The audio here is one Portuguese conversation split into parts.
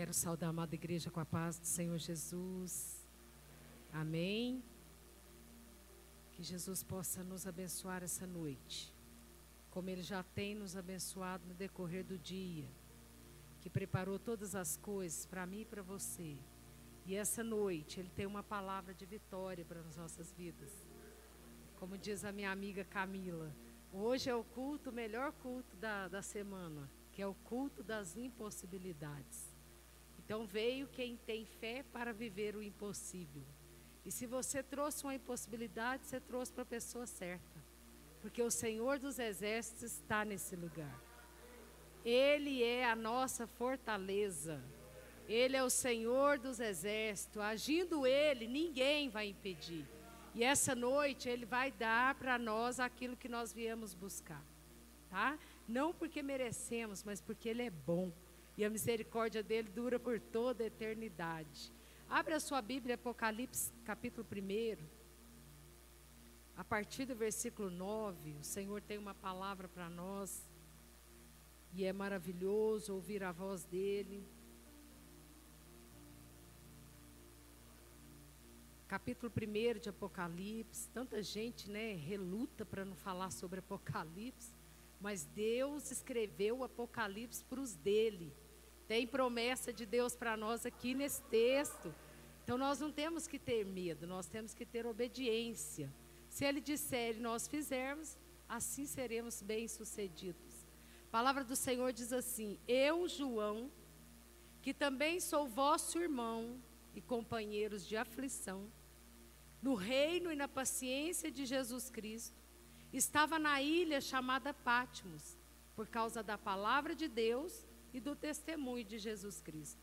Quero saudar a amada igreja com a paz do Senhor Jesus. Amém. Que Jesus possa nos abençoar essa noite, como Ele já tem nos abençoado no decorrer do dia, que preparou todas as coisas para mim e para você. E essa noite Ele tem uma palavra de vitória para as nossas vidas. Como diz a minha amiga Camila, hoje é o culto, o melhor culto da, da semana, que é o culto das impossibilidades. Então veio quem tem fé para viver o impossível. E se você trouxe uma impossibilidade, você trouxe para a pessoa certa. Porque o Senhor dos Exércitos está nesse lugar. Ele é a nossa fortaleza. Ele é o Senhor dos Exércitos. Agindo Ele, ninguém vai impedir. E essa noite Ele vai dar para nós aquilo que nós viemos buscar. Tá? Não porque merecemos, mas porque Ele é bom e a misericórdia dele dura por toda a eternidade. Abre a sua Bíblia, Apocalipse, capítulo 1. A partir do versículo 9, o Senhor tem uma palavra para nós. E é maravilhoso ouvir a voz dele. Capítulo 1 de Apocalipse. Tanta gente, né, reluta para não falar sobre Apocalipse, mas Deus escreveu o Apocalipse para os dele. Tem promessa de Deus para nós aqui nesse texto. Então nós não temos que ter medo, nós temos que ter obediência. Se ele disser e nós fizermos, assim seremos bem-sucedidos. A palavra do Senhor diz assim: Eu, João, que também sou vosso irmão e companheiros de aflição, no reino e na paciência de Jesus Cristo, estava na ilha chamada Pátimos, por causa da palavra de Deus e do testemunho de Jesus Cristo.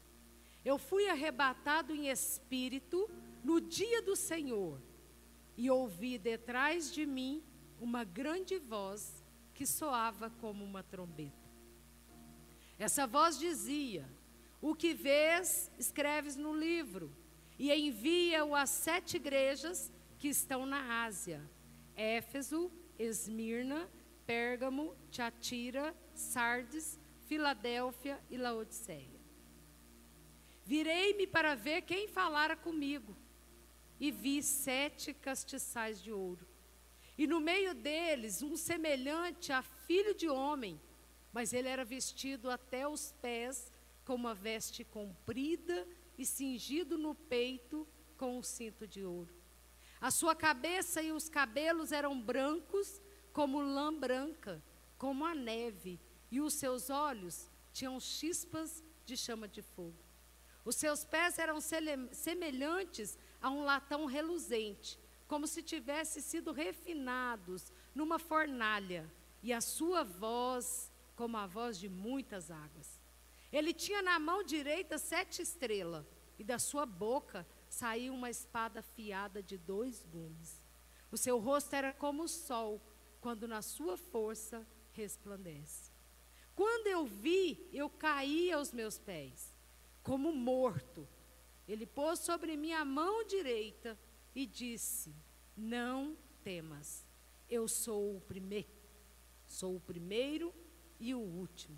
Eu fui arrebatado em espírito no dia do Senhor e ouvi detrás de mim uma grande voz que soava como uma trombeta. Essa voz dizia: O que vês, escreves no livro e envia-o às sete igrejas que estão na Ásia: Éfeso, Esmirna, Pérgamo, Tiatira, Sardes, Filadélfia e Laodiceia. Virei-me para ver quem falara comigo, e vi sete castiçais de ouro. E no meio deles um semelhante a filho de homem, mas ele era vestido até os pés com uma veste comprida e cingido no peito com um cinto de ouro. A sua cabeça e os cabelos eram brancos como lã branca, como a neve, e os seus olhos tinham chispas de chama de fogo. Os seus pés eram semelhantes a um latão reluzente, como se tivessem sido refinados numa fornalha, e a sua voz como a voz de muitas águas. Ele tinha na mão direita sete estrelas, e da sua boca saía uma espada afiada de dois gumes. O seu rosto era como o sol, quando na sua força resplandece. Quando eu vi, eu caí aos meus pés, como morto. Ele pôs sobre mim a mão direita e disse: Não temas, eu sou o primeiro, sou o primeiro e o último.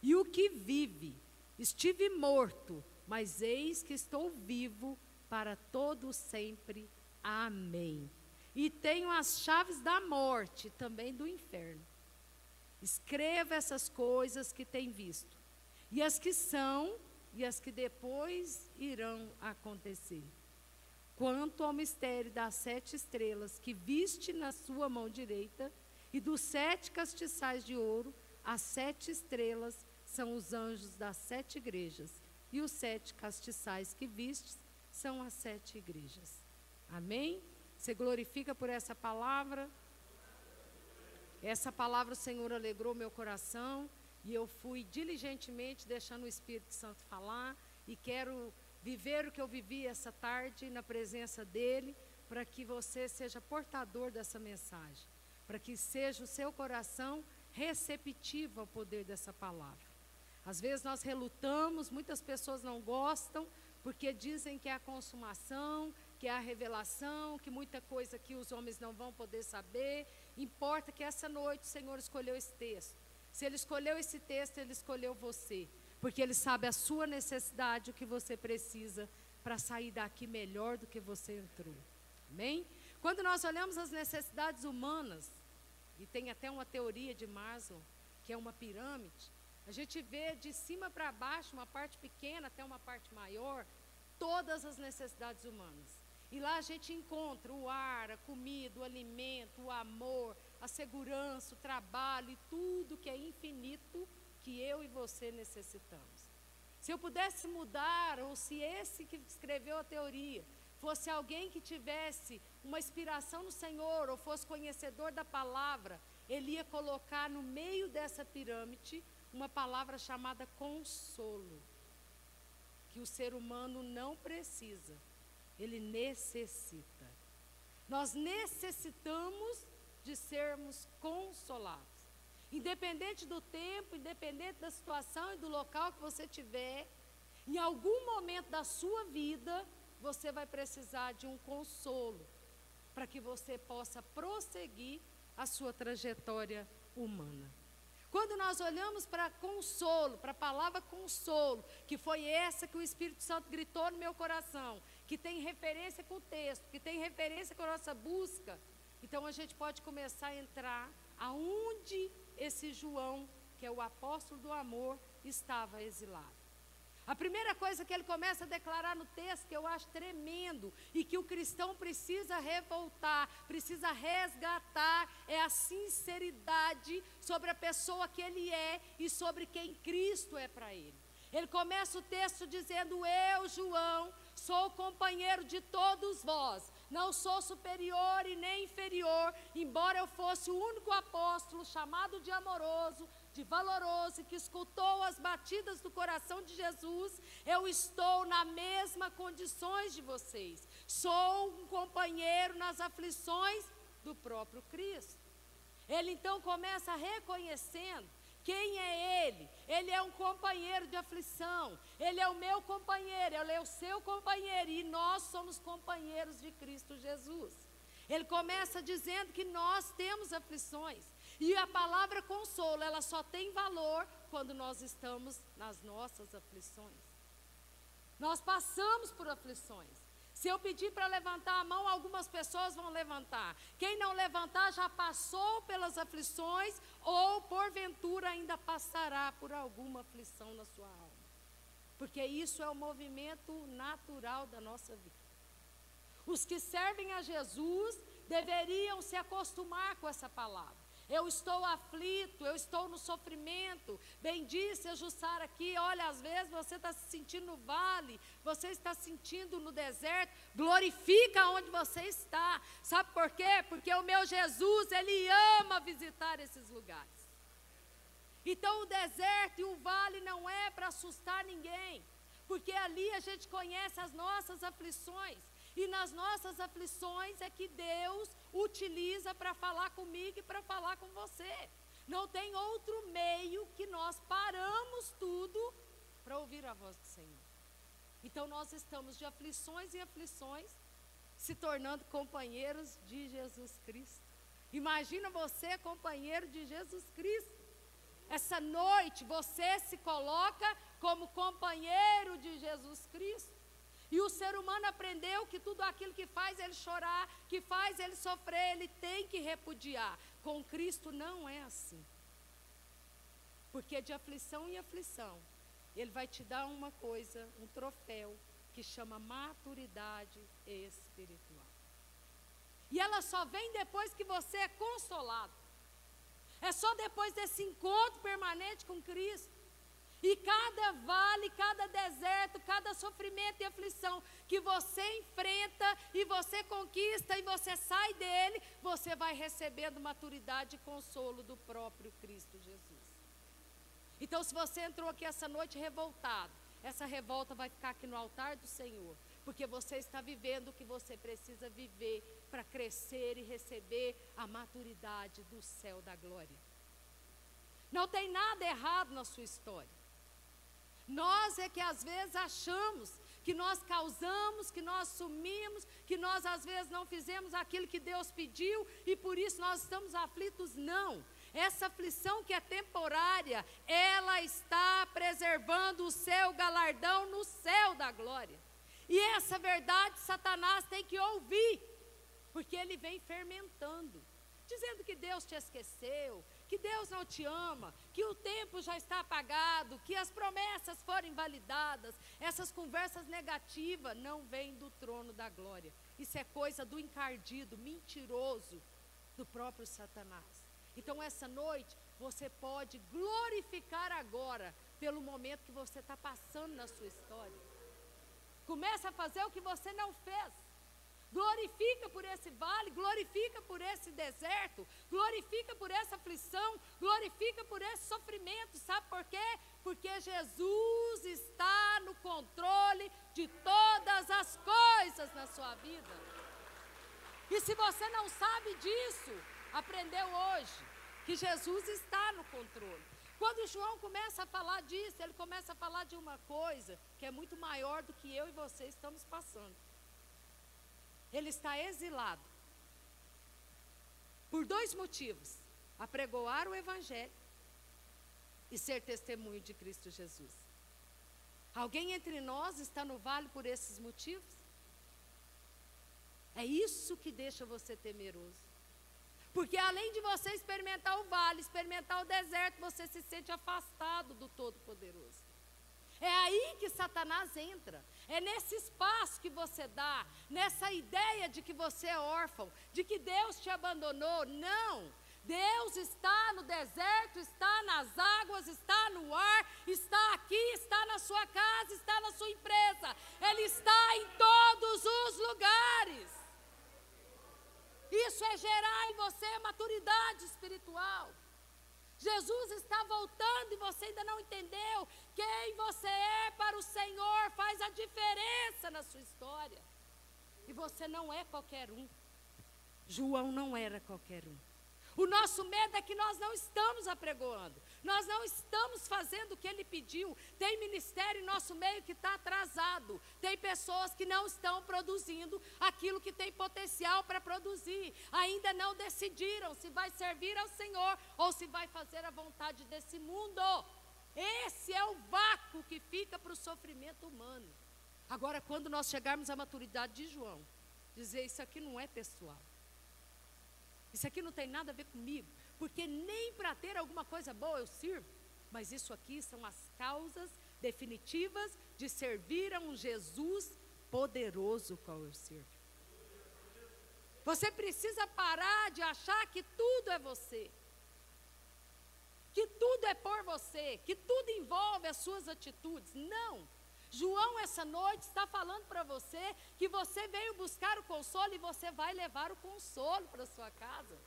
E o que vive, estive morto, mas eis que estou vivo para todo sempre. Amém. E tenho as chaves da morte, também do inferno. Escreva essas coisas que tem visto, e as que são, e as que depois irão acontecer. Quanto ao mistério das sete estrelas que viste na sua mão direita, e dos sete castiçais de ouro, as sete estrelas são os anjos das sete igrejas, e os sete castiçais que vistes são as sete igrejas. Amém? Você glorifica por essa palavra? Essa palavra o Senhor alegrou meu coração e eu fui diligentemente deixando o Espírito Santo falar e quero viver o que eu vivi essa tarde na presença dele, para que você seja portador dessa mensagem, para que seja o seu coração receptivo ao poder dessa palavra. Às vezes nós relutamos, muitas pessoas não gostam, porque dizem que é a consumação, que é a revelação, que muita coisa que os homens não vão poder saber. Importa que essa noite o Senhor escolheu esse texto. Se Ele escolheu esse texto, Ele escolheu você. Porque Ele sabe a sua necessidade, o que você precisa para sair daqui melhor do que você entrou. Amém? Quando nós olhamos as necessidades humanas, e tem até uma teoria de Maslow, que é uma pirâmide, a gente vê de cima para baixo, uma parte pequena até uma parte maior, todas as necessidades humanas. E lá a gente encontra o ar, a comida, o alimento, o amor, a segurança, o trabalho e tudo que é infinito que eu e você necessitamos. Se eu pudesse mudar, ou se esse que escreveu a teoria fosse alguém que tivesse uma inspiração no Senhor, ou fosse conhecedor da palavra, ele ia colocar no meio dessa pirâmide uma palavra chamada consolo, que o ser humano não precisa, ele necessita. Nós necessitamos de sermos consolados. Independente do tempo, independente da situação e do local que você tiver, em algum momento da sua vida, você vai precisar de um consolo para que você possa prosseguir a sua trajetória humana. Quando nós olhamos para consolo, para a palavra consolo, que foi essa que o Espírito Santo gritou no meu coração, que tem referência com o texto, que tem referência com a nossa busca, então a gente pode começar a entrar aonde esse João, que é o apóstolo do amor, estava exilado. A primeira coisa que ele começa a declarar no texto, que eu acho tremendo, e que o cristão precisa revoltar, precisa resgatar, é a sinceridade sobre a pessoa que ele é e sobre quem Cristo é para ele. Ele começa o texto dizendo: Eu, João, sou companheiro de todos vós, não sou superior e nem inferior, embora eu fosse o único apóstolo chamado de amoroso, de valoroso, que escutou as batidas do coração de Jesus, eu estou na mesma condições de vocês. Sou um companheiro nas aflições do próprio Cristo. Ele então começa reconhecendo quem é Ele? Ele é um companheiro de aflição. Ele é o meu companheiro, ele é o seu companheiro. E nós somos companheiros de Cristo Jesus. Ele começa dizendo que nós temos aflições. E a palavra consolo, ela só tem valor quando nós estamos nas nossas aflições. Nós passamos por aflições. Se eu pedir para levantar a mão, algumas pessoas vão levantar. Quem não levantar já passou pelas aflições ou porventura ainda passará por alguma aflição na sua alma. Porque isso é o movimento natural da nossa vida. Os que servem a Jesus deveriam se acostumar com essa palavra eu estou aflito, eu estou no sofrimento. Bem disse a Jussara aqui, olha, às vezes você está se sentindo no vale, você está se sentindo no deserto, glorifica onde você está. Sabe por quê? Porque o meu Jesus, ele ama visitar esses lugares. Então o deserto e o vale não é para assustar ninguém, porque ali a gente conhece as nossas aflições. E nas nossas aflições é que Deus utiliza para falar comigo e para falar com você. Não tem outro meio que nós paramos tudo para ouvir a voz do Senhor. Então nós estamos de aflições e aflições, se tornando companheiros de Jesus Cristo. Imagina você companheiro de Jesus Cristo. Essa noite você se coloca como companheiro de Jesus Cristo. E o ser humano aprendeu que tudo aquilo que faz ele chorar, que faz ele sofrer, ele tem que repudiar. Com Cristo não é assim. Porque de aflição em aflição, ele vai te dar uma coisa, um troféu, que chama maturidade espiritual. E ela só vem depois que você é consolado. É só depois desse encontro permanente com Cristo. E cada vale, cada deserto, cada sofrimento e aflição que você enfrenta e você conquista e você sai dele, você vai recebendo maturidade e consolo do próprio Cristo Jesus. Então, se você entrou aqui essa noite revoltado, essa revolta vai ficar aqui no altar do Senhor, porque você está vivendo o que você precisa viver para crescer e receber a maturidade do céu da glória. Não tem nada errado na sua história. Nós é que às vezes achamos que nós causamos, que nós sumimos, que nós às vezes não fizemos aquilo que Deus pediu e por isso nós estamos aflitos. Não. essa aflição que é temporária, ela está preservando o seu galardão no céu da glória. E essa verdade Satanás tem que ouvir, porque ele vem fermentando, dizendo que Deus te esqueceu, que Deus não te ama, que o tempo já está apagado, que as promessas foram invalidadas. Essas conversas negativas não vêm do trono da glória. Isso é coisa do encardido, mentiroso, do próprio Satanás. Então, essa noite, você pode glorificar agora pelo momento que você está passando na sua história. Começa a fazer o que você não fez. Glorifica por esse vale, glorifica por esse deserto, glorifica por essa aflição, glorifica por esse sofrimento. Sabe por quê? Porque Jesus está no controle de todas as coisas na sua vida. E se você não sabe disso, aprendeu hoje que Jesus está no controle. Quando João começa a falar disso, ele começa a falar de uma coisa que é muito maior do que eu e você estamos passando. Ele está exilado. Por dois motivos: apregoar o Evangelho e ser testemunho de Cristo Jesus. Alguém entre nós está no vale por esses motivos? É isso que deixa você temeroso. Porque além de você experimentar o vale, experimentar o deserto, você se sente afastado do Todo-Poderoso. É aí que Satanás entra. É nesse espaço que você dá, nessa ideia de que você é órfão, de que Deus te abandonou. Não. Deus está no deserto, está nas águas, está no ar, está aqui, está na sua casa, está na sua empresa. Ele está em todos os lugares. Isso é gerar em você maturidade espiritual. Jesus está voltando e você ainda não entendeu quem você é para o Senhor faz a diferença na sua história. E você não é qualquer um. João não era qualquer um. O nosso medo é que nós não estamos apregoando, nós não estamos fazendo o que ele pediu. Tem ministério em nosso meio que está atrasado, tem pessoas que não estão produzindo aquilo que tem potencial para produzir, ainda não decidiram se vai servir ao Senhor ou se vai fazer a vontade desse mundo. Esse é o vácuo que fica para o sofrimento humano. Agora, quando nós chegarmos à maturidade de João, dizer isso aqui não é pessoal. Isso aqui não tem nada a ver comigo, porque nem para ter alguma coisa boa eu sirvo. Mas isso aqui são as causas definitivas de servir a um Jesus poderoso qual eu sirvo. Você precisa parar de achar que tudo é você. Que tudo é por você, que tudo envolve as suas atitudes. Não. João, essa noite, está falando para você que você veio buscar o consolo e você vai levar o consolo para sua casa.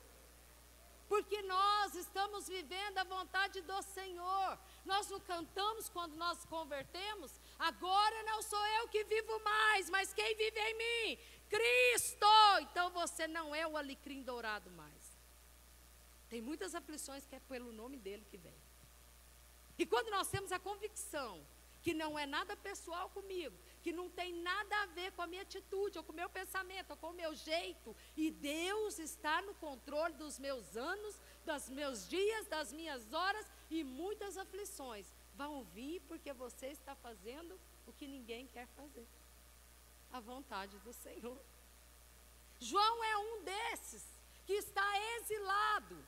Porque nós estamos vivendo a vontade do Senhor. Nós não cantamos quando nós convertemos. Agora não sou eu que vivo mais, mas quem vive em mim? Cristo! Então você não é o alecrim dourado mais. Tem muitas aflições que é pelo nome dele que vem. E quando nós temos a convicção que não é nada pessoal comigo, que não tem nada a ver com a minha atitude, ou com o meu pensamento, ou com o meu jeito, e Deus está no controle dos meus anos, dos meus dias, das minhas horas, e muitas aflições vão vir porque você está fazendo o que ninguém quer fazer a vontade do Senhor. João é um desses que está exilado.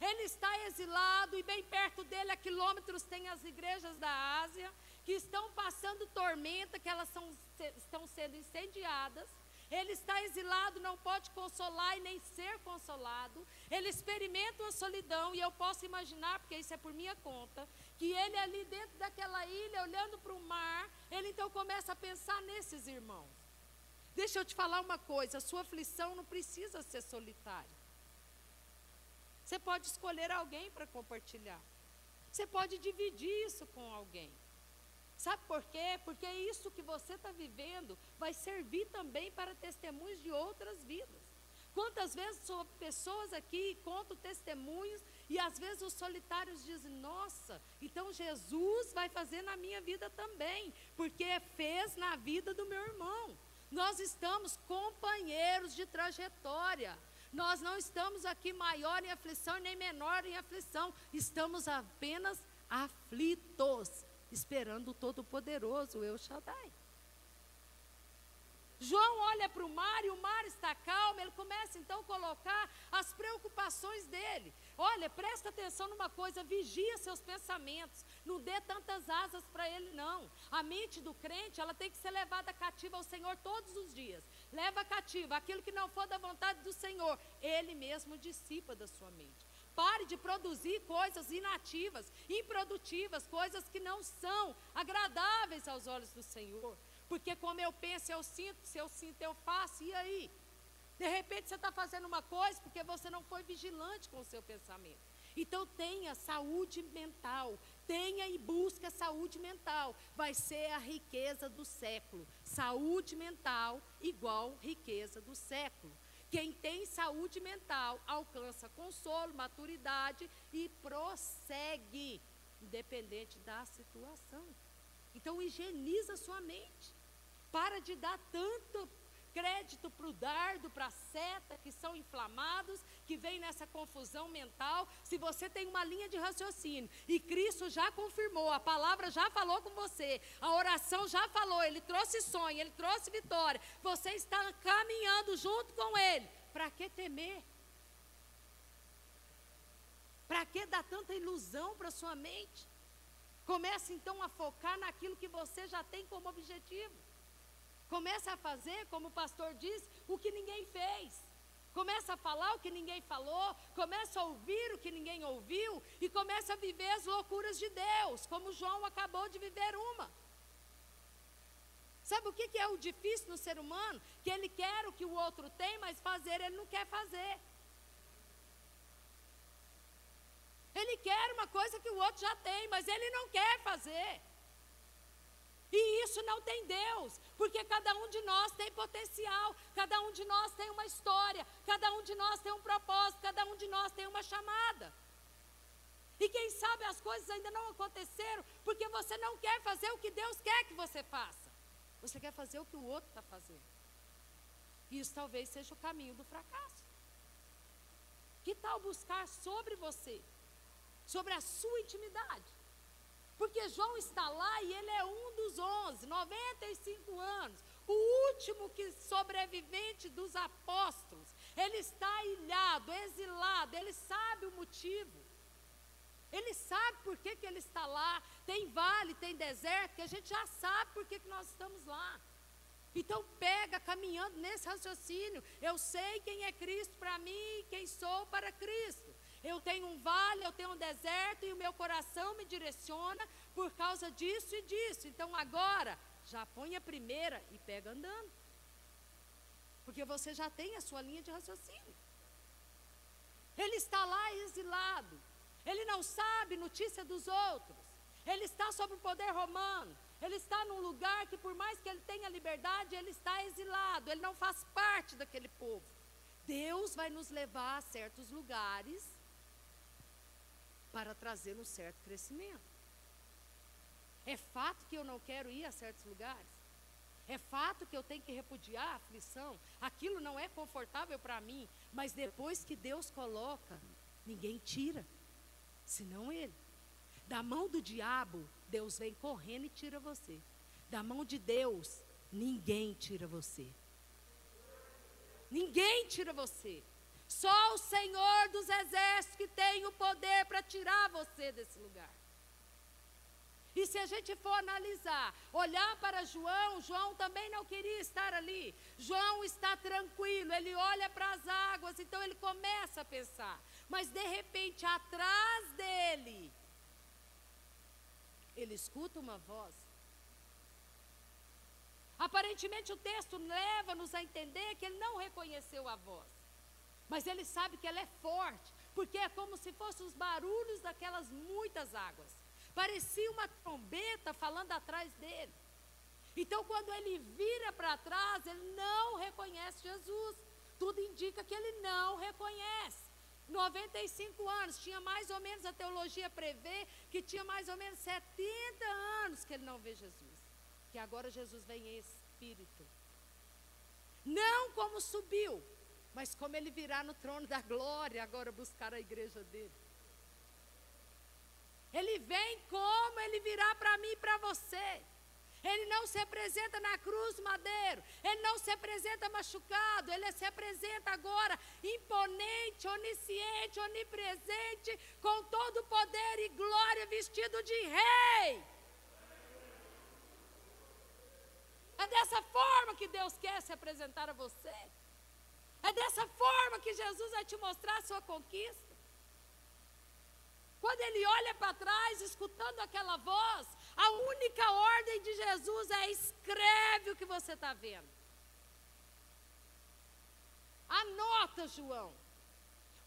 Ele está exilado e bem perto dele, a quilômetros, tem as igrejas da Ásia que estão passando tormenta, que elas são, estão sendo incendiadas. Ele está exilado, não pode consolar e nem ser consolado. Ele experimenta uma solidão, e eu posso imaginar, porque isso é por minha conta, que ele ali dentro daquela ilha, olhando para o mar, ele então começa a pensar nesses irmãos. Deixa eu te falar uma coisa: a sua aflição não precisa ser solitária. Você pode escolher alguém para compartilhar. Você pode dividir isso com alguém. Sabe por quê? Porque isso que você está vivendo vai servir também para testemunhos de outras vidas. Quantas vezes são pessoas aqui contam testemunhos e às vezes os solitários dizem: Nossa, então Jesus vai fazer na minha vida também, porque fez na vida do meu irmão. Nós estamos companheiros de trajetória. Nós não estamos aqui maior em aflição nem menor em aflição. Estamos apenas aflitos, esperando o Todo-Poderoso, Eu Shaddai. João olha para o mar e o mar está calmo, ele começa então a colocar as preocupações dele. Olha, presta atenção numa coisa, vigia seus pensamentos, não dê tantas asas para ele não. A mente do crente, ela tem que ser levada cativa ao Senhor todos os dias. Leva cativa aquilo que não for da vontade do Senhor, ele mesmo dissipa da sua mente. Pare de produzir coisas inativas, improdutivas, coisas que não são agradáveis aos olhos do Senhor. Porque como eu penso, eu sinto, se eu sinto, eu faço, e aí? De repente você está fazendo uma coisa porque você não foi vigilante com o seu pensamento. Então tenha saúde mental, tenha e busque a saúde mental. Vai ser a riqueza do século. Saúde mental igual riqueza do século. Quem tem saúde mental alcança consolo, maturidade e prossegue, independente da situação. Então higieniza sua mente. Para de dar tanto crédito para o dardo, para a seta, que são inflamados, que vem nessa confusão mental. Se você tem uma linha de raciocínio e Cristo já confirmou, a palavra já falou com você, a oração já falou, ele trouxe sonho, ele trouxe vitória, você está caminhando junto com ele. Para que temer? Para que dar tanta ilusão para sua mente? Comece então a focar naquilo que você já tem como objetivo. Comece a fazer, como o pastor disse, o que ninguém fez. Começa a falar o que ninguém falou, começa a ouvir o que ninguém ouviu e começa a viver as loucuras de Deus, como João acabou de viver uma. Sabe o que é o difícil no ser humano? Que ele quer o que o outro tem, mas fazer ele não quer fazer. Ele quer uma coisa que o outro já tem, mas ele não quer fazer. E isso não tem Deus, porque cada um de nós tem potencial, cada um de nós tem uma história, cada um de nós tem um propósito, cada um de nós tem uma chamada. E quem sabe as coisas ainda não aconteceram porque você não quer fazer o que Deus quer que você faça. Você quer fazer o que o outro está fazendo. Isso talvez seja o caminho do fracasso. Que tal buscar sobre você, sobre a sua intimidade? Porque João está lá e ele é um dos onze, 95 anos, o último que sobrevivente dos apóstolos. Ele está ilhado, exilado, ele sabe o motivo. Ele sabe por que, que ele está lá. Tem vale, tem deserto, que a gente já sabe por que, que nós estamos lá. Então pega caminhando nesse raciocínio. Eu sei quem é Cristo para mim quem sou para Cristo. Eu tenho um vale, eu tenho um deserto e o meu coração me direciona por causa disso e disso. Então agora, já põe a primeira e pega andando. Porque você já tem a sua linha de raciocínio. Ele está lá exilado. Ele não sabe notícia dos outros. Ele está sob o poder romano. Ele está num lugar que, por mais que ele tenha liberdade, ele está exilado. Ele não faz parte daquele povo. Deus vai nos levar a certos lugares para trazer um certo crescimento. É fato que eu não quero ir a certos lugares. É fato que eu tenho que repudiar a aflição. Aquilo não é confortável para mim. Mas depois que Deus coloca, ninguém tira. Senão Ele. Da mão do diabo, Deus vem correndo e tira você. Da mão de Deus, ninguém tira você. Ninguém tira você. Só o Senhor dos exércitos que tem o poder para tirar você desse lugar. E se a gente for analisar, olhar para João, João também não queria estar ali. João está tranquilo, ele olha para as águas, então ele começa a pensar. Mas de repente, atrás dele, ele escuta uma voz. Aparentemente, o texto leva-nos a entender que ele não reconheceu a voz. Mas ele sabe que ela é forte, porque é como se fossem os barulhos daquelas muitas águas. Parecia uma trombeta falando atrás dele. Então, quando ele vira para trás, ele não reconhece Jesus. Tudo indica que ele não reconhece. 95 anos, tinha mais ou menos, a teologia prevê que tinha mais ou menos 70 anos que ele não vê Jesus. Que agora Jesus vem em espírito. Não como subiu, mas como ele virá no trono da glória agora buscar a igreja dele. Ele vem como ele virá para mim e para você. Ele não se apresenta na cruz madeiro, ele não se apresenta machucado, ele se apresenta agora imponente, onisciente, onipresente, com todo o poder e glória, vestido de rei. É dessa forma que Deus quer se apresentar a você. É dessa forma que Jesus vai te mostrar a sua conquista. Quando ele olha para trás, escutando aquela voz, a única ordem de Jesus é: escreve o que você está vendo. Anota, João.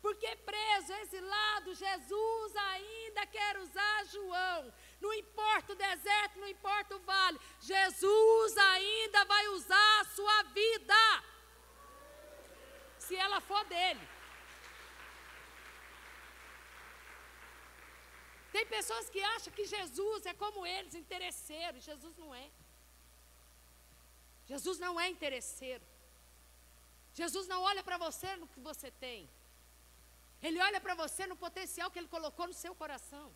Porque preso, exilado, Jesus ainda quer usar João. Não importa o deserto, não importa o vale. Jesus ainda vai usar a sua vida. Se ela for dele. Tem pessoas que acham que Jesus é como eles, interesseiro. Jesus não é. Jesus não é interesseiro. Jesus não olha para você no que você tem. Ele olha para você no potencial que ele colocou no seu coração.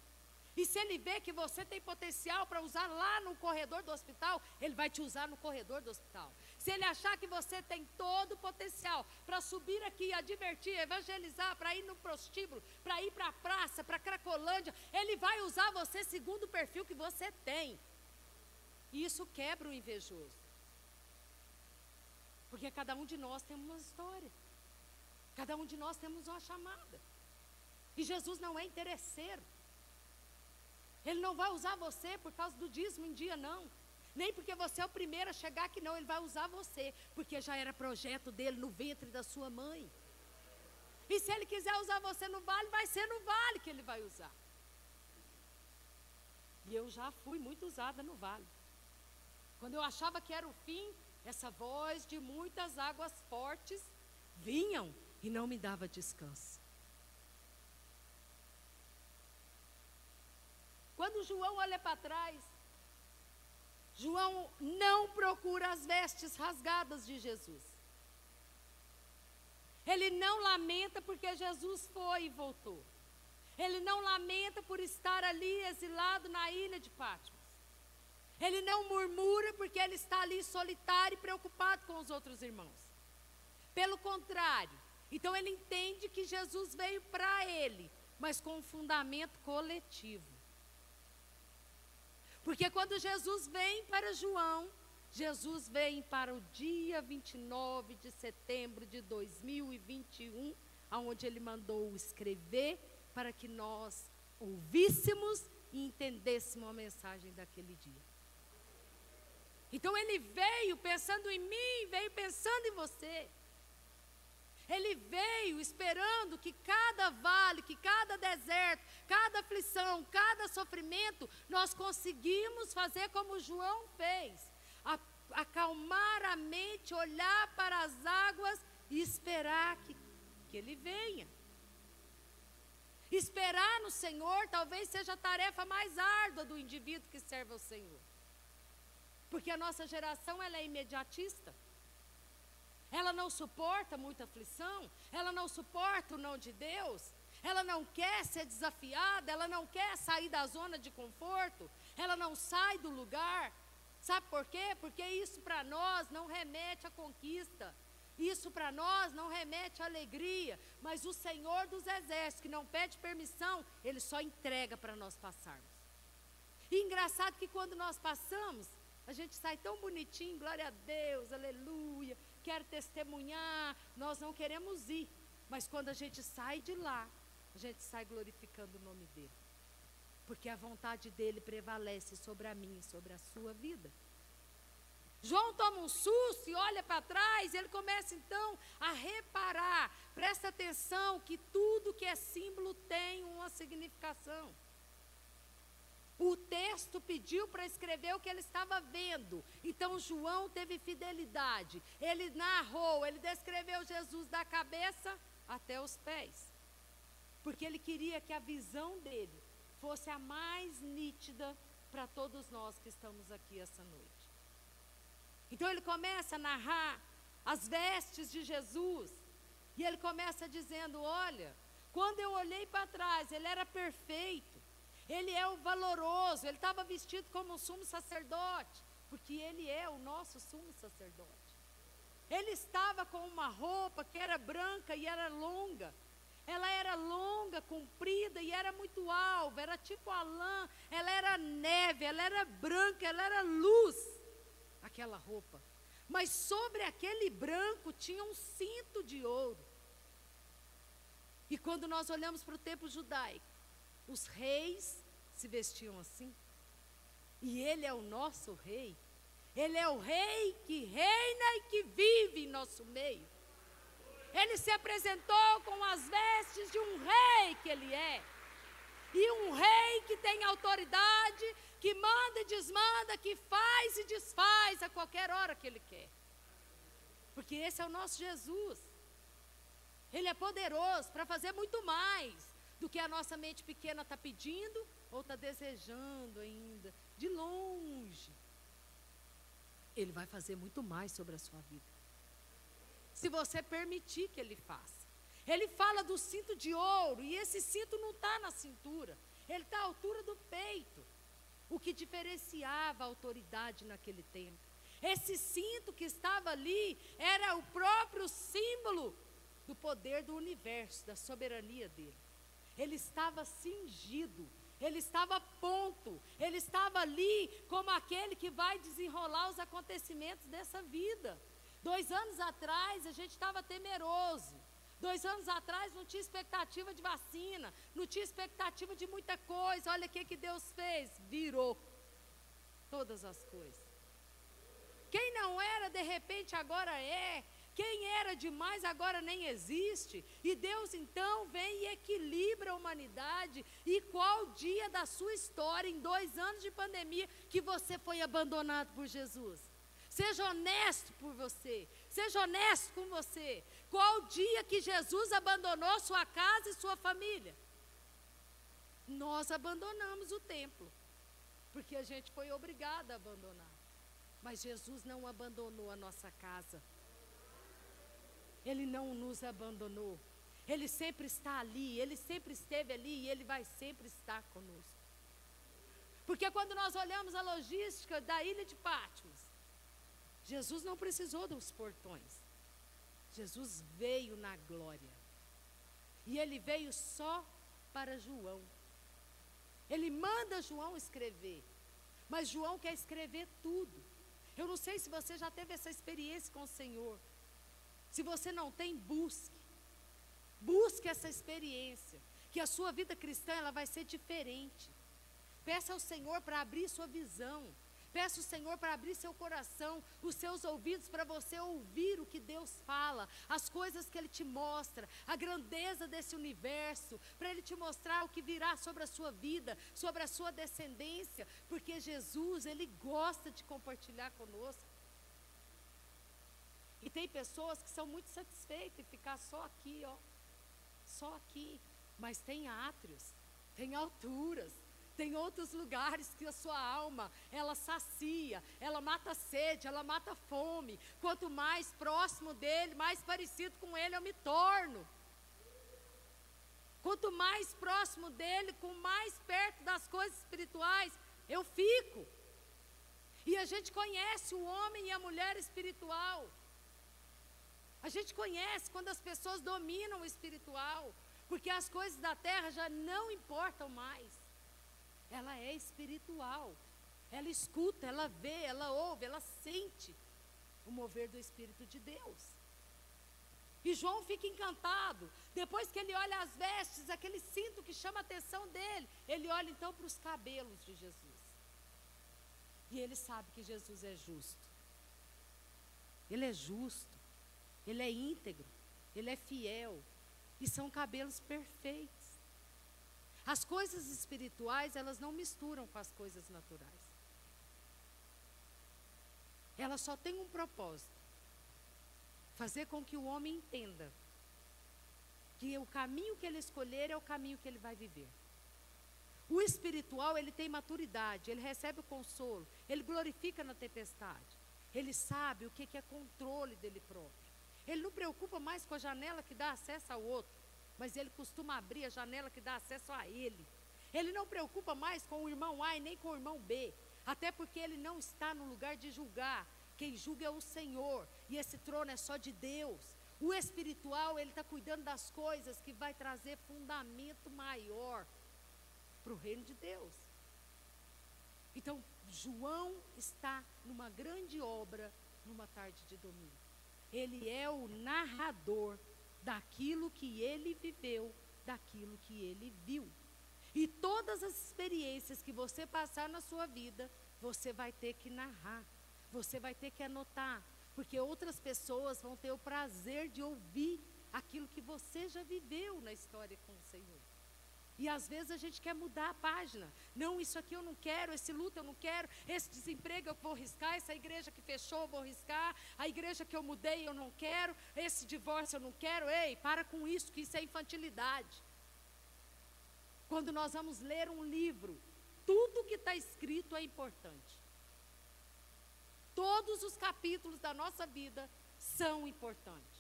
E se ele vê que você tem potencial para usar lá no corredor do hospital, ele vai te usar no corredor do hospital. Se ele achar que você tem todo o potencial para subir aqui, advertir, evangelizar, para ir no prostíbulo, para ir para a praça, para Cracolândia, ele vai usar você segundo o perfil que você tem. E isso quebra o invejoso. Porque cada um de nós tem uma história. Cada um de nós temos uma chamada. E Jesus não é interesseiro. Ele não vai usar você por causa do dízimo em dia, não. Nem porque você é o primeiro a chegar aqui, não. Ele vai usar você, porque já era projeto dele no ventre da sua mãe. E se ele quiser usar você no vale, vai ser no vale que ele vai usar. E eu já fui muito usada no vale. Quando eu achava que era o fim, essa voz de muitas águas fortes vinham e não me dava descanso. Quando João olha para trás, João não procura as vestes rasgadas de Jesus. Ele não lamenta porque Jesus foi e voltou. Ele não lamenta por estar ali exilado na ilha de Patmos. Ele não murmura porque ele está ali solitário e preocupado com os outros irmãos. Pelo contrário, então ele entende que Jesus veio para ele, mas com um fundamento coletivo. Porque quando Jesus vem para João, Jesus vem para o dia 29 de setembro de 2021, aonde ele mandou escrever para que nós ouvíssemos e entendêssemos a mensagem daquele dia. Então ele veio pensando em mim, veio pensando em você. Ele veio esperando que cada vale, que cada deserto, cada aflição, cada sofrimento, nós conseguimos fazer como João fez. acalmar a mente, olhar para as águas e esperar que, que Ele venha. Esperar no Senhor talvez seja a tarefa mais árdua do indivíduo que serve ao Senhor. Porque a nossa geração ela é imediatista. Ela não suporta muita aflição, ela não suporta o não de Deus, ela não quer ser desafiada, ela não quer sair da zona de conforto, ela não sai do lugar. Sabe por quê? Porque isso para nós não remete à conquista. Isso para nós não remete à alegria, mas o Senhor dos Exércitos, que não pede permissão, Ele só entrega para nós passarmos. E engraçado que quando nós passamos, a gente sai tão bonitinho, glória a Deus, aleluia, quer testemunhar, nós não queremos ir. Mas quando a gente sai de lá, a gente sai glorificando o nome dele. Porque a vontade dele prevalece sobre a minha e sobre a sua vida. João toma um susto e olha para trás, ele começa então a reparar, presta atenção que tudo que é símbolo tem uma significação. O texto pediu para escrever o que ele estava vendo. Então João teve fidelidade. Ele narrou, ele descreveu Jesus da cabeça até os pés. Porque ele queria que a visão dele fosse a mais nítida para todos nós que estamos aqui essa noite. Então ele começa a narrar as vestes de Jesus. E ele começa dizendo: Olha, quando eu olhei para trás, ele era perfeito, ele é o valoroso, ele estava vestido como um sumo sacerdote, porque ele é o nosso sumo sacerdote. Ele estava com uma roupa que era branca e era longa. Ela era longa, comprida e era muito alva, era tipo a lã, ela era neve, ela era branca, ela era luz, aquela roupa. Mas sobre aquele branco tinha um cinto de ouro. E quando nós olhamos para o tempo judaico, os reis se vestiam assim. E ele é o nosso rei. Ele é o rei que reina e que vive em nosso meio. Ele se apresentou com as vestes de um rei que ele é. E um rei que tem autoridade, que manda e desmanda, que faz e desfaz a qualquer hora que ele quer. Porque esse é o nosso Jesus. Ele é poderoso para fazer muito mais do que a nossa mente pequena está pedindo ou está desejando ainda, de longe. Ele vai fazer muito mais sobre a sua vida. Se você permitir que ele faça. Ele fala do cinto de ouro, e esse cinto não está na cintura, ele está à altura do peito. O que diferenciava a autoridade naquele tempo. Esse cinto que estava ali era o próprio símbolo do poder do universo, da soberania dele. Ele estava cingido ele estava a ponto, ele estava ali como aquele que vai desenrolar os acontecimentos dessa vida. Dois anos atrás a gente estava temeroso. Dois anos atrás não tinha expectativa de vacina, não tinha expectativa de muita coisa. Olha o que, que Deus fez: virou todas as coisas. Quem não era, de repente agora é. Quem era demais agora nem existe. E Deus então vem e equilibra a humanidade. E qual dia da sua história, em dois anos de pandemia, que você foi abandonado por Jesus? Seja honesto por você. Seja honesto com você. Qual dia que Jesus abandonou sua casa e sua família? Nós abandonamos o templo. Porque a gente foi obrigado a abandonar. Mas Jesus não abandonou a nossa casa. Ele não nos abandonou. Ele sempre está ali, ele sempre esteve ali e ele vai sempre estar conosco. Porque quando nós olhamos a logística da ilha de Patmos, Jesus não precisou dos portões. Jesus veio na glória. E ele veio só para João. Ele manda João escrever. Mas João quer escrever tudo. Eu não sei se você já teve essa experiência com o Senhor. Se você não tem, busque. Busque essa experiência, que a sua vida cristã ela vai ser diferente. Peça ao Senhor para abrir sua visão. Peça ao Senhor para abrir seu coração, os seus ouvidos para você ouvir o que Deus fala, as coisas que Ele te mostra, a grandeza desse universo, para Ele te mostrar o que virá sobre a sua vida, sobre a sua descendência, porque Jesus, Ele gosta de compartilhar conosco. E tem pessoas que são muito satisfeitas em ficar só aqui, ó. Só aqui. Mas tem átrios, tem alturas, tem outros lugares que a sua alma, ela sacia, ela mata sede, ela mata fome. Quanto mais próximo dele, mais parecido com ele eu me torno. Quanto mais próximo dele, com mais perto das coisas espirituais, eu fico. E a gente conhece o homem e a mulher espiritual. A gente conhece quando as pessoas dominam o espiritual, porque as coisas da terra já não importam mais. Ela é espiritual. Ela escuta, ela vê, ela ouve, ela sente o mover do Espírito de Deus. E João fica encantado. Depois que ele olha as vestes, aquele cinto que chama a atenção dele, ele olha então para os cabelos de Jesus. E ele sabe que Jesus é justo. Ele é justo ele é íntegro, ele é fiel. E são cabelos perfeitos. As coisas espirituais, elas não misturam com as coisas naturais. Elas só têm um propósito: fazer com que o homem entenda que o caminho que ele escolher é o caminho que ele vai viver. O espiritual, ele tem maturidade, ele recebe o consolo, ele glorifica na tempestade. Ele sabe o que é controle dele próprio. Ele não preocupa mais com a janela que dá acesso ao outro, mas ele costuma abrir a janela que dá acesso a ele. Ele não preocupa mais com o irmão A e nem com o irmão B, até porque ele não está no lugar de julgar. Quem julga é o Senhor, e esse trono é só de Deus. O espiritual, ele está cuidando das coisas que vai trazer fundamento maior para o reino de Deus. Então, João está numa grande obra numa tarde de domingo. Ele é o narrador daquilo que ele viveu, daquilo que ele viu. E todas as experiências que você passar na sua vida, você vai ter que narrar, você vai ter que anotar, porque outras pessoas vão ter o prazer de ouvir aquilo que você já viveu na história com o Senhor. E às vezes a gente quer mudar a página. Não, isso aqui eu não quero, esse luto eu não quero, esse desemprego eu vou riscar, essa igreja que fechou eu vou riscar, a igreja que eu mudei eu não quero, esse divórcio eu não quero. Ei, para com isso, que isso é infantilidade. Quando nós vamos ler um livro, tudo que está escrito é importante. Todos os capítulos da nossa vida são importantes.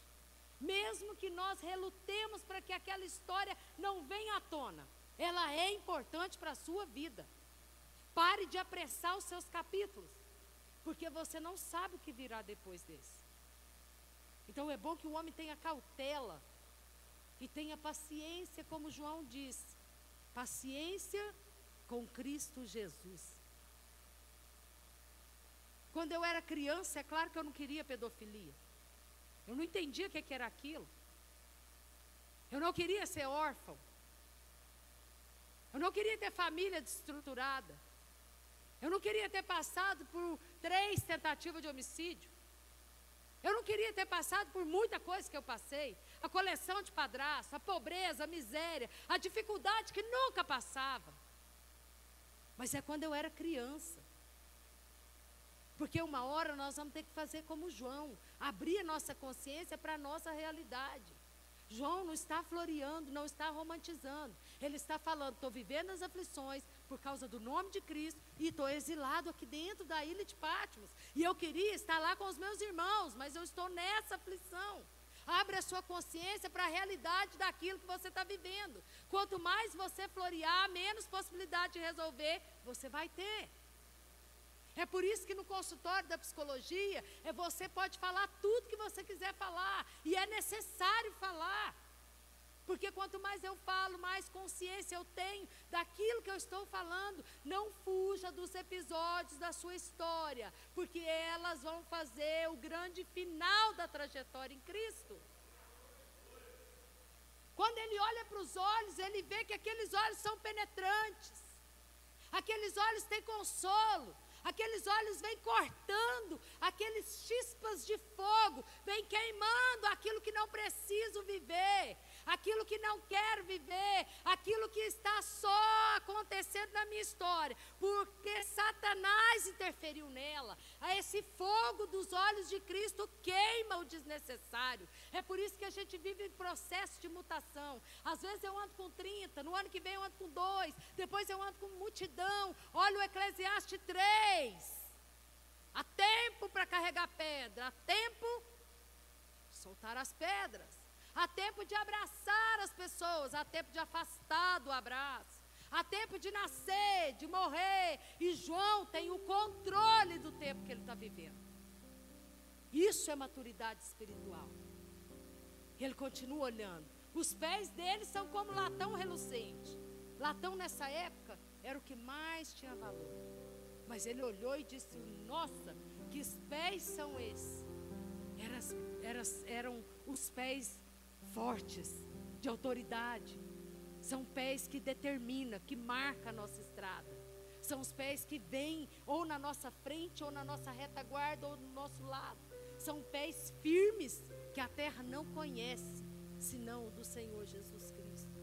Mesmo que nós relutemos para que aquela história não venha à tona, ela é importante para a sua vida. Pare de apressar os seus capítulos, porque você não sabe o que virá depois desse. Então é bom que o homem tenha cautela e tenha paciência, como João diz, paciência com Cristo Jesus. Quando eu era criança, é claro que eu não queria pedofilia. Eu não entendia o que era aquilo. Eu não queria ser órfão. Eu não queria ter família destruturada. Eu não queria ter passado por três tentativas de homicídio. Eu não queria ter passado por muita coisa que eu passei. A coleção de padrasto, a pobreza, a miséria, a dificuldade que nunca passava. Mas é quando eu era criança. Porque uma hora nós vamos ter que fazer como João, abrir a nossa consciência para a nossa realidade. João não está floreando, não está romantizando. Ele está falando: estou vivendo as aflições por causa do nome de Cristo e estou exilado aqui dentro da ilha de Patmos. E eu queria estar lá com os meus irmãos, mas eu estou nessa aflição. Abre a sua consciência para a realidade daquilo que você está vivendo. Quanto mais você florear, menos possibilidade de resolver você vai ter. É por isso que no consultório da psicologia, é você pode falar tudo que você quiser falar, e é necessário falar. Porque quanto mais eu falo, mais consciência eu tenho daquilo que eu estou falando. Não fuja dos episódios da sua história, porque elas vão fazer o grande final da trajetória em Cristo. Quando ele olha para os olhos, ele vê que aqueles olhos são penetrantes. Aqueles olhos têm consolo. Aqueles olhos vêm cortando, aqueles chispas de fogo, vêm queimando aquilo que não preciso viver, aquilo que não quero viver, aquilo que está só acontecendo na minha história, porque Satanás interferiu nela. Esse fogo dos olhos de Cristo queima o desnecessário. É por isso que a gente vive em processo de mutação. Às vezes eu ando com 30, no ano que vem eu ando com 2, depois eu ando com multidão. Olha o Eclesiastes 3 fez. Há tempo para carregar pedra, há tempo soltar as pedras, há tempo de abraçar as pessoas, há tempo de afastar do abraço, há tempo de nascer, de morrer. E João tem o controle do tempo que ele está vivendo. Isso é maturidade espiritual. Ele continua olhando. Os pés dele são como latão relucente. Latão nessa época era o que mais tinha valor. Mas ele olhou e disse: Nossa, que pés são esses? Eram, eram os pés fortes, de autoridade. São pés que determinam, que marcam a nossa estrada. São os pés que vêm ou na nossa frente, ou na nossa retaguarda, ou no nosso lado. São pés firmes que a terra não conhece, senão o do Senhor Jesus Cristo.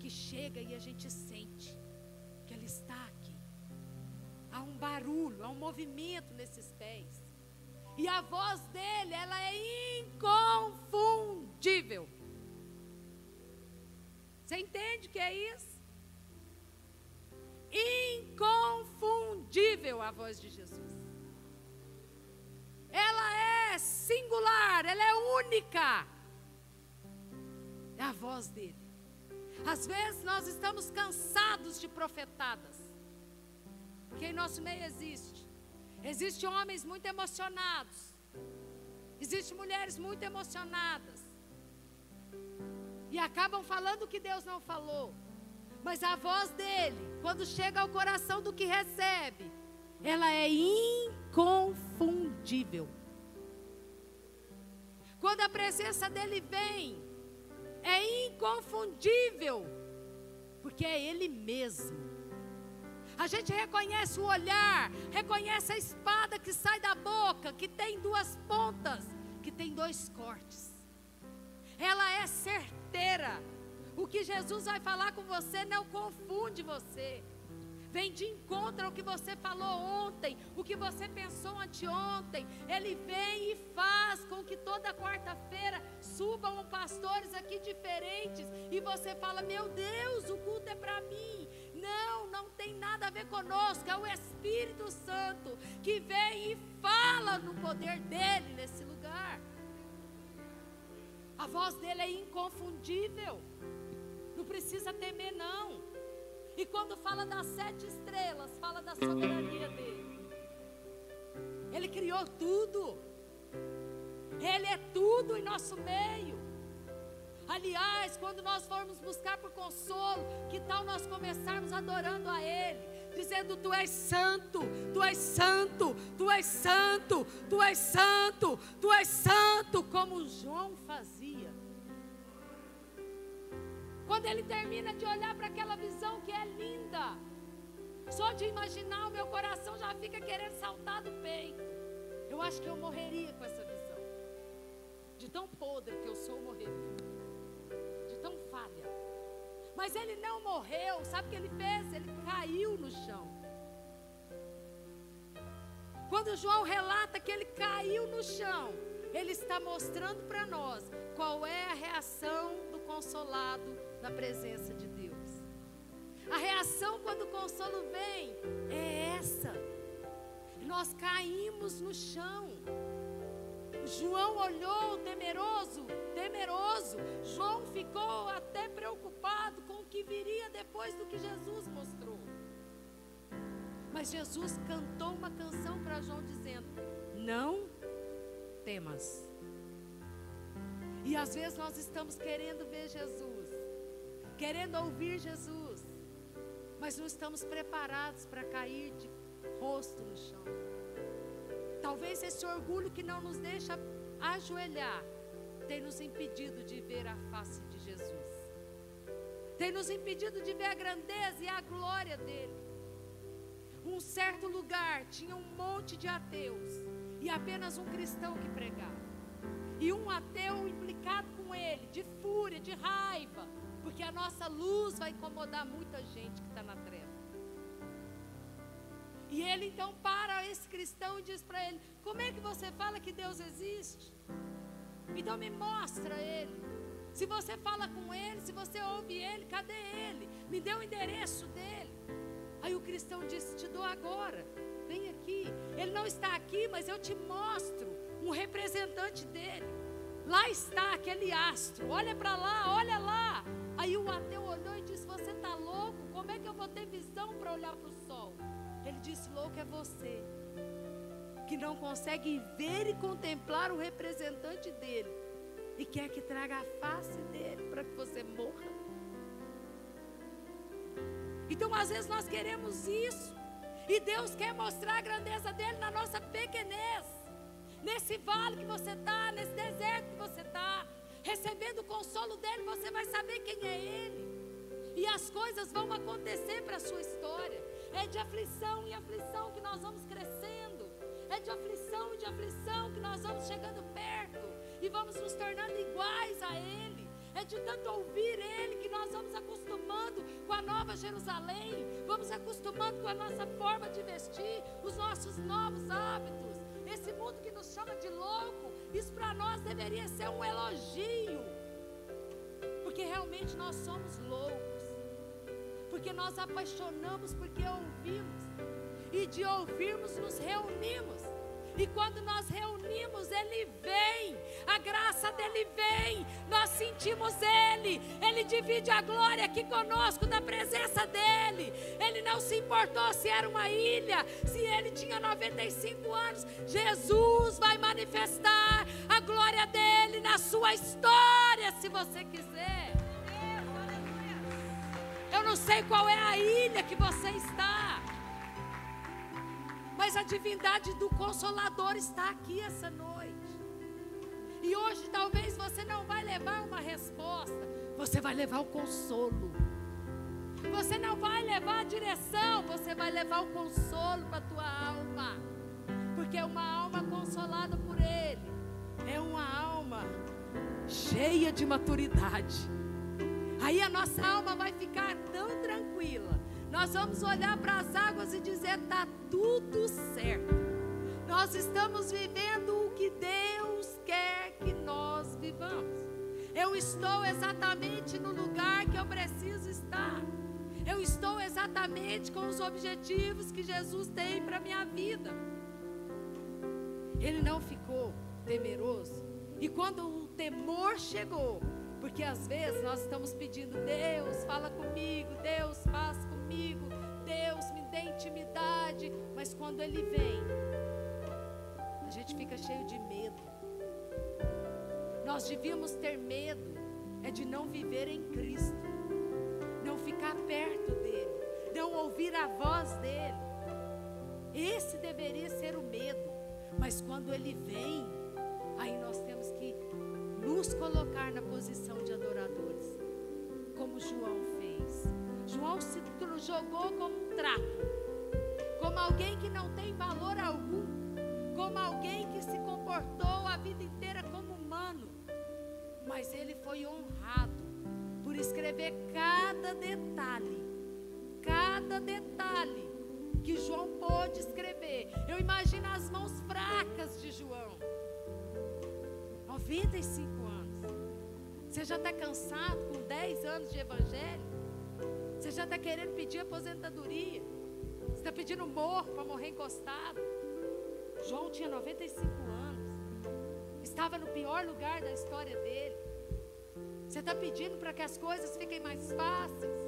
Que chega e a gente sente que Ele está aqui há um barulho, há um movimento nesses pés. E a voz dele, ela é inconfundível. Você entende o que é isso? Inconfundível a voz de Jesus. Ela é singular, ela é única. É a voz dele. Às vezes nós estamos cansados de profetadas. Porque em nosso meio existe. Existem homens muito emocionados. Existem mulheres muito emocionadas. E acabam falando o que Deus não falou. Mas a voz dele, quando chega ao coração do que recebe, ela é inconfundível. Quando a presença dele vem, é inconfundível, porque é ele mesmo. A gente reconhece o olhar, reconhece a espada que sai da boca, que tem duas pontas, que tem dois cortes. Ela é certeira. O que Jesus vai falar com você não confunde você. Vem de encontro ao que você falou ontem, o que você pensou anteontem. Ele vem e faz com que toda quarta-feira subam pastores aqui diferentes e você fala: "Meu Deus, o culto é para mim". Não, não tem nada a ver conosco, é o Espírito Santo que vem e fala no poder dele nesse lugar. A voz dele é inconfundível. Não precisa temer, não. E quando fala das sete estrelas, fala da soberania dele. Ele criou tudo. Ele é tudo em nosso meio. Aliás, quando nós formos buscar por consolo, que tal nós começarmos adorando a Ele, dizendo: Tu és santo, Tu és santo, Tu és santo, Tu és santo, Tu és santo, como João fazia. Quando ele termina de olhar para aquela visão que é linda, só de imaginar, o meu coração já fica querendo saltar do peito. Eu acho que eu morreria com essa visão. De tão podre que eu sou, eu morreria. Mas ele não morreu, sabe o que ele fez? Ele caiu no chão. Quando João relata que ele caiu no chão, ele está mostrando para nós qual é a reação do consolado na presença de Deus. A reação quando o consolo vem é essa. Nós caímos no chão. João olhou temeroso, temeroso. João ficou até preocupado com o que viria depois do que Jesus mostrou. Mas Jesus cantou uma canção para João dizendo: Não temas. E às vezes nós estamos querendo ver Jesus, querendo ouvir Jesus, mas não estamos preparados para cair de rosto no chão. Talvez esse orgulho que não nos deixa ajoelhar tem nos impedido de ver a face de Jesus, tem nos impedido de ver a grandeza e a glória dele. Um certo lugar tinha um monte de ateus e apenas um cristão que pregava. E um ateu implicado com ele, de fúria, de raiva, porque a nossa luz vai incomodar muita gente que está na treva. E ele então para esse cristão e diz para ele: Como é que você fala que Deus existe? Então me mostra ele. Se você fala com ele, se você ouve ele, cadê ele? Me dê o endereço dele. Aí o cristão disse: Te dou agora. Vem aqui. Ele não está aqui, mas eu te mostro um representante dele. Lá está aquele astro. Olha para lá, olha lá. Aí o ateu olhou e disse: Você está louco? Como é que eu vou ter visão para olhar para o sol? Ele disse: Louco é você, que não consegue ver e contemplar o representante dele, e quer que traga a face dele para que você morra. Então, às vezes, nós queremos isso, e Deus quer mostrar a grandeza dele na nossa pequenez nesse vale que você está, nesse deserto que você está, recebendo o consolo dele, você vai saber quem é ele. E as coisas vão acontecer para a sua história. É de aflição em aflição que nós vamos crescendo. É de aflição e de aflição que nós vamos chegando perto e vamos nos tornando iguais a Ele. É de tanto ouvir Ele que nós vamos acostumando com a nova Jerusalém, vamos acostumando com a nossa forma de vestir, os nossos novos hábitos. Esse mundo que nos chama de louco, isso para nós deveria ser um elogio. Porque realmente nós somos loucos. Porque nós apaixonamos porque ouvimos. E de ouvirmos nos reunimos. E quando nós reunimos, Ele vem, a graça dele vem, nós sentimos Ele, Ele divide a glória aqui conosco na presença dEle. Ele não se importou se era uma ilha, se ele tinha 95 anos. Jesus vai manifestar a glória dele na sua história, se você quiser. Eu não sei qual é a ilha que você está mas a divindade do Consolador está aqui essa noite. E hoje talvez você não vai levar uma resposta, você vai levar o consolo. Você não vai levar a direção, você vai levar o consolo para a tua alma. Porque é uma alma consolada por Ele, é uma alma cheia de maturidade. Aí a nossa alma vai ficar nós vamos olhar para as águas e dizer: está tudo certo. Nós estamos vivendo o que Deus quer que nós vivamos. Eu estou exatamente no lugar que eu preciso estar. Eu estou exatamente com os objetivos que Jesus tem para minha vida. Ele não ficou temeroso. E quando o temor chegou, porque às vezes nós estamos pedindo, Deus, fala comigo, Deus, faz comigo Deus me dê intimidade. Mas quando Ele vem, a gente fica cheio de medo. Nós devíamos ter medo, é de não viver em Cristo, não ficar perto dEle, não ouvir a voz dEle. Esse deveria ser o medo, mas quando Ele vem, aí nós temos que nos colocar na posição de adoradores, como João. João se jogou como um trapo, como alguém que não tem valor algum, como alguém que se comportou a vida inteira como humano, mas ele foi honrado por escrever cada detalhe, cada detalhe que João pôde escrever. Eu imagino as mãos fracas de João. 95 anos. Você já está cansado com 10 anos de evangelho? Já está querendo pedir aposentadoria. Você está pedindo morro para morrer encostado. João tinha 95 anos. Estava no pior lugar da história dele. Você está pedindo para que as coisas fiquem mais fáceis.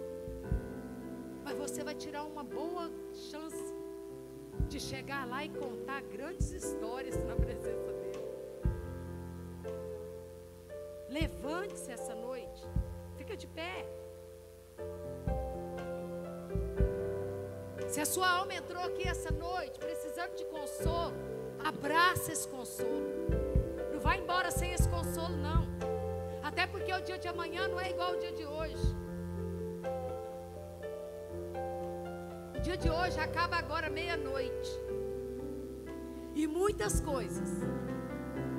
Mas você vai tirar uma boa chance de chegar lá e contar grandes histórias na presença dele. Levante-se essa noite. Fica de pé. Se a sua alma entrou aqui essa noite precisando de consolo, abraça esse consolo. Não vai embora sem esse consolo, não. Até porque o dia de amanhã não é igual ao dia de hoje. O dia de hoje acaba agora meia-noite. E muitas coisas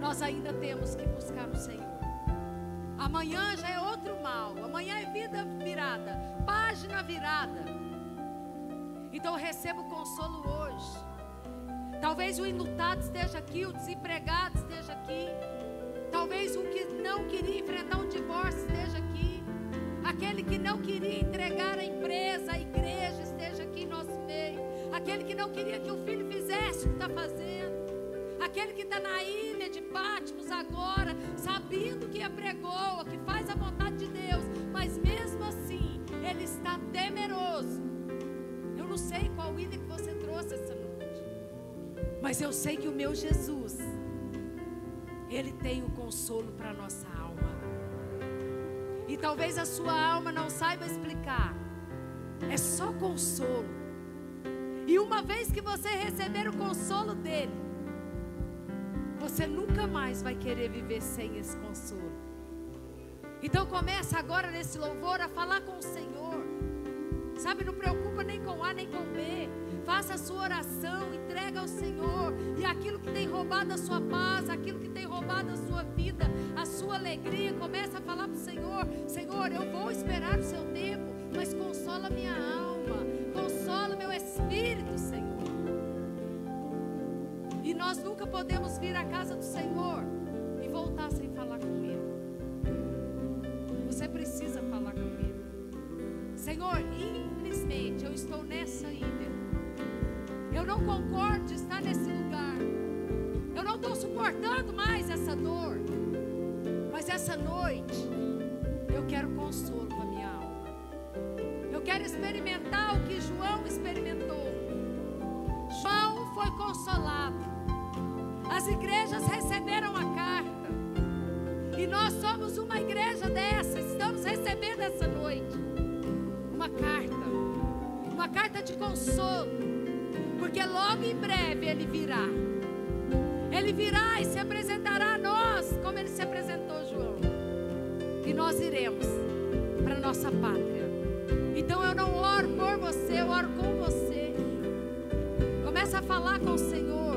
nós ainda temos que buscar no Senhor. Amanhã já é outro mal. Amanhã é vida virada, página virada. Então receba o consolo hoje. Talvez o inutado esteja aqui, o desempregado esteja aqui. Talvez o que não queria enfrentar um divórcio esteja aqui. Aquele que não queria entregar a empresa, a igreja esteja aqui em nosso meio. Aquele que não queria que o filho fizesse o que está fazendo. Aquele que está na ilha de Pátimos agora, sabendo que é pregoa, que faz a vontade de Deus, mas mesmo assim, ele está temeroso não sei qual ilha que você trouxe essa noite. Mas eu sei que o meu Jesus, Ele tem o consolo para a nossa alma. E talvez a sua alma não saiba explicar. É só consolo. E uma vez que você receber o consolo dele, você nunca mais vai querer viver sem esse consolo. Então começa agora nesse louvor a falar com o Senhor. Sabe, não preocupa nem com A nem com B. Faça a sua oração, entrega ao Senhor. E aquilo que tem roubado a sua paz, aquilo que tem roubado a sua vida, a sua alegria, começa a falar para o Senhor: Senhor, eu vou esperar o seu tempo, mas consola minha alma, consola meu espírito, Senhor. E nós nunca podemos vir à casa do Senhor e voltar sem falar com Ele. Você precisa falar com Ele. Senhor, infelizmente eu estou nessa ilha. Eu não concordo de estar nesse lugar. não estou suportando mais essa dor. Mas essa noite, eu quero consolo para minha alma. Eu quero experimentar o que João experimentou. João foi consolado. As igrejas receberam a carta. E nós somos uma igreja dessa. Estamos recebendo essa noite uma carta. Uma carta de consolo. Porque logo em breve ele virá. Ele virá e se apresentará a nós, como ele se apresentou, João. E nós iremos para nossa pátria. Então eu não oro por você, eu oro com você. Começa a falar com o Senhor.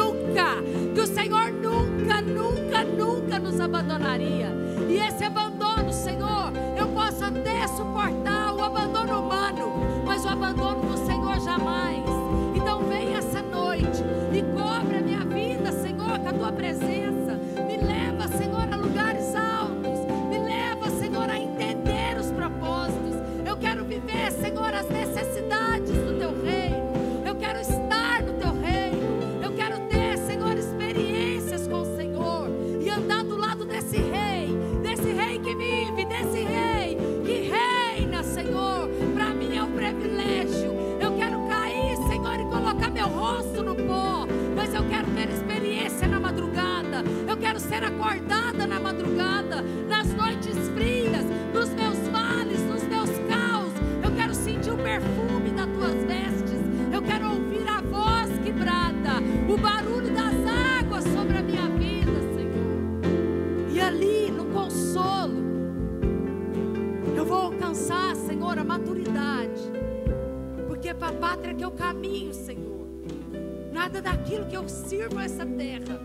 Nada daquilo que eu sirvo a essa terra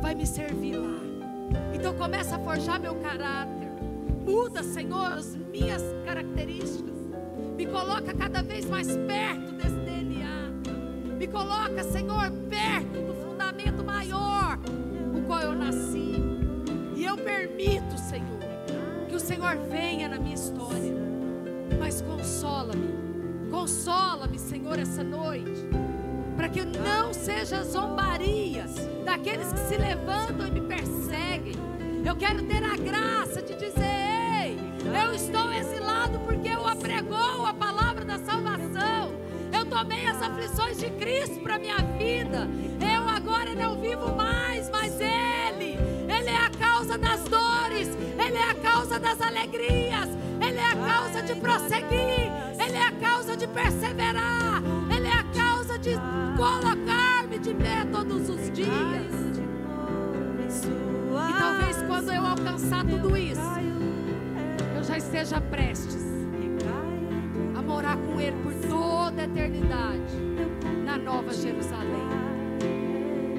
vai me servir lá. Então começa a forjar meu caráter. Muda, Senhor, as minhas características. Me coloca cada vez mais perto desse DNA. Me coloca, Senhor, perto do fundamento maior, o qual eu nasci. E eu permito, Senhor, que o Senhor venha na minha história. Mas consola-me. Consola-me, Senhor, essa noite. Para que não seja zombarias daqueles que se levantam e me perseguem. Eu quero ter a graça de dizer: Ei, eu estou exilado porque eu apregou a palavra da salvação. Eu tomei as aflições de Cristo para minha vida. Eu agora não vivo mais, mas Ele, Ele é a causa das dores, Ele é a causa das alegrias, Ele é a causa de prosseguir, Ele é a causa de perseverar, colocar-me de pé todos os dias. E talvez quando eu alcançar tudo isso, eu já esteja prestes a morar com Ele por toda a eternidade na Nova Jerusalém.